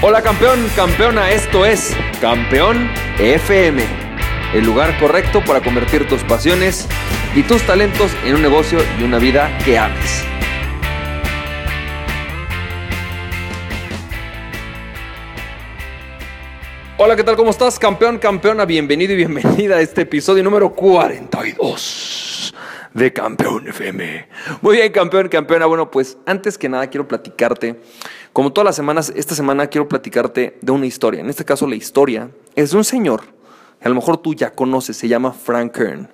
Hola campeón, campeona, esto es Campeón FM, el lugar correcto para convertir tus pasiones y tus talentos en un negocio y una vida que ames. Hola, ¿qué tal? ¿Cómo estás, campeón, campeona? Bienvenido y bienvenida a este episodio número 42 de Campeón FM. Muy bien, campeón, campeona. Bueno, pues antes que nada quiero platicarte, como todas las semanas, esta semana quiero platicarte de una historia. En este caso, la historia es de un señor que a lo mejor tú ya conoces, se llama Frank Kern.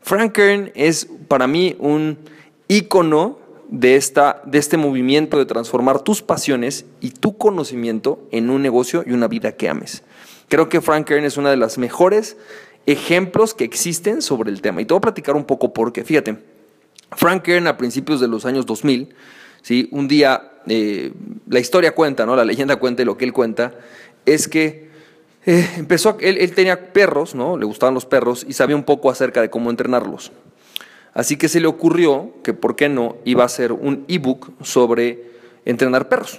Frank Kern es para mí un ícono de, esta, de este movimiento de transformar tus pasiones y tu conocimiento en un negocio y una vida que ames. Creo que Frank Kern es una de las mejores ejemplos que existen sobre el tema. Y te voy a platicar un poco porque, fíjate, Frank Kern a principios de los años 2000, ¿sí? un día, eh, la historia cuenta, ¿no? la leyenda cuenta y lo que él cuenta, es que eh, empezó, él, él tenía perros, ¿no? le gustaban los perros y sabía un poco acerca de cómo entrenarlos. Así que se le ocurrió que, ¿por qué no?, iba a hacer un ebook sobre entrenar perros.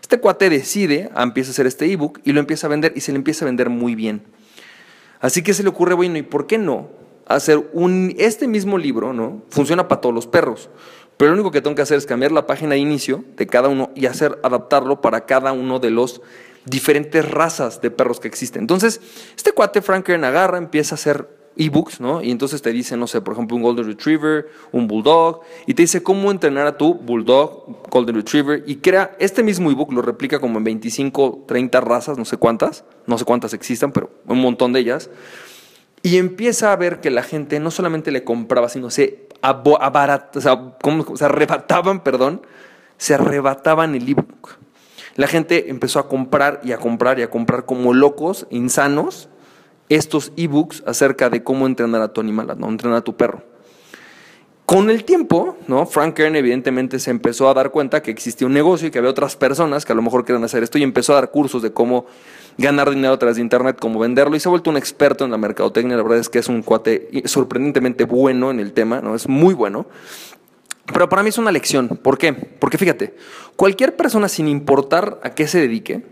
Este cuate decide, empieza a hacer este ebook y lo empieza a vender y se le empieza a vender muy bien. Así que se le ocurre, bueno, ¿y por qué no hacer un, este mismo libro, ¿no? Funciona para todos los perros. Pero lo único que tengo que hacer es cambiar la página de inicio de cada uno y hacer adaptarlo para cada uno de los diferentes razas de perros que existen. Entonces, este cuate Frank agarra, empieza a hacer ebooks, ¿no? Y entonces te dice, no sé, por ejemplo, un Golden Retriever, un Bulldog, y te dice cómo entrenar a tu Bulldog, Golden Retriever, y crea este mismo ebook, lo replica como en 25, 30 razas, no sé cuántas, no sé cuántas existan, pero un montón de ellas, y empieza a ver que la gente no solamente le compraba, sino se abarat, o sea, ¿cómo? se arrebataban, perdón, se arrebataban el ebook. La gente empezó a comprar y a comprar y a comprar como locos, insanos, estos ebooks acerca de cómo entrenar a tu animal, no entrenar a tu perro. Con el tiempo, ¿no? Frank Kern evidentemente se empezó a dar cuenta que existía un negocio y que había otras personas que a lo mejor querían hacer esto y empezó a dar cursos de cómo ganar dinero a través de internet, cómo venderlo y se ha vuelto un experto en la mercadotecnia. La verdad es que es un cuate sorprendentemente bueno en el tema, ¿no? Es muy bueno. Pero para mí es una lección. ¿Por qué? Porque fíjate, cualquier persona sin importar a qué se dedique,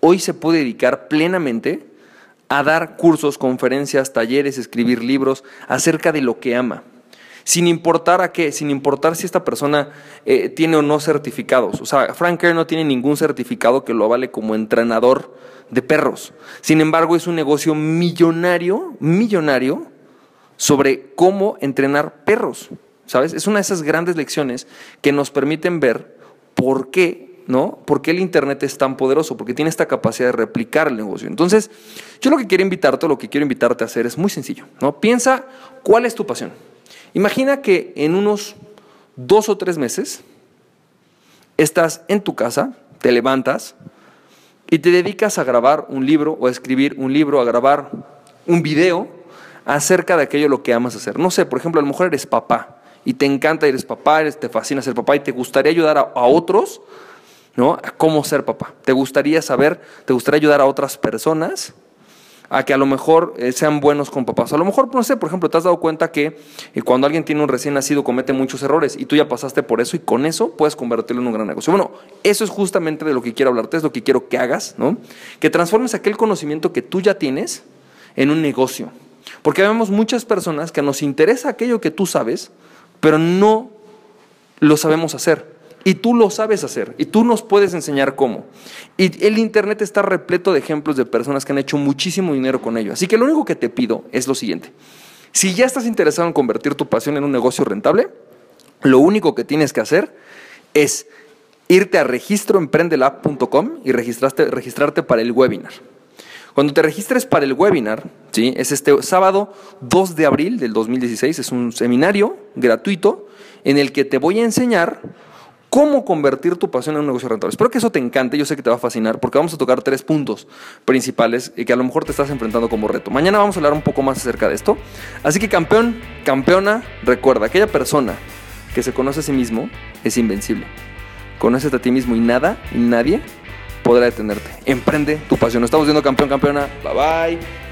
hoy se puede dedicar plenamente a dar cursos, conferencias, talleres, escribir libros acerca de lo que ama. Sin importar a qué, sin importar si esta persona eh, tiene o no certificados. O sea, Frank Kerr no tiene ningún certificado que lo avale como entrenador de perros. Sin embargo, es un negocio millonario, millonario, sobre cómo entrenar perros. ¿Sabes? Es una de esas grandes lecciones que nos permiten ver por qué ¿no? ¿Por qué el Internet es tan poderoso? Porque tiene esta capacidad de replicar el negocio. Entonces, yo lo que quiero invitarte, lo que quiero invitarte a hacer es muy sencillo, ¿no? Piensa cuál es tu pasión. Imagina que en unos dos o tres meses estás en tu casa, te levantas y te dedicas a grabar un libro o a escribir un libro, a grabar un video acerca de aquello lo que amas hacer. No sé, por ejemplo, a lo mejor eres papá y te encanta, eres papá, te fascina ser papá y te gustaría ayudar a otros ¿no? A cómo ser papá. ¿Te gustaría saber, te gustaría ayudar a otras personas a que a lo mejor eh, sean buenos con papás? A lo mejor, no sé, por ejemplo, te has dado cuenta que eh, cuando alguien tiene un recién nacido comete muchos errores y tú ya pasaste por eso y con eso puedes convertirlo en un gran negocio. Bueno, eso es justamente de lo que quiero hablarte, es lo que quiero que hagas, ¿no? Que transformes aquel conocimiento que tú ya tienes en un negocio. Porque vemos muchas personas que nos interesa aquello que tú sabes, pero no lo sabemos hacer. Y tú lo sabes hacer y tú nos puedes enseñar cómo. Y el Internet está repleto de ejemplos de personas que han hecho muchísimo dinero con ello. Así que lo único que te pido es lo siguiente. Si ya estás interesado en convertir tu pasión en un negocio rentable, lo único que tienes que hacer es irte a registroemprendelab.com y registrarte, para el webinar. Cuando te registres para el webinar, ¿sí? es este sábado 2 de abril del 2016, es un seminario gratuito en el que te voy a enseñar cómo convertir tu pasión en un negocio rentable. Espero que eso te encante, yo sé que te va a fascinar, porque vamos a tocar tres puntos principales que a lo mejor te estás enfrentando como reto. Mañana vamos a hablar un poco más acerca de esto. Así que campeón, campeona, recuerda, aquella persona que se conoce a sí mismo es invencible. Conócete a ti mismo y nada y nadie podrá detenerte. Emprende tu pasión. Estamos viendo campeón, campeona. Bye bye.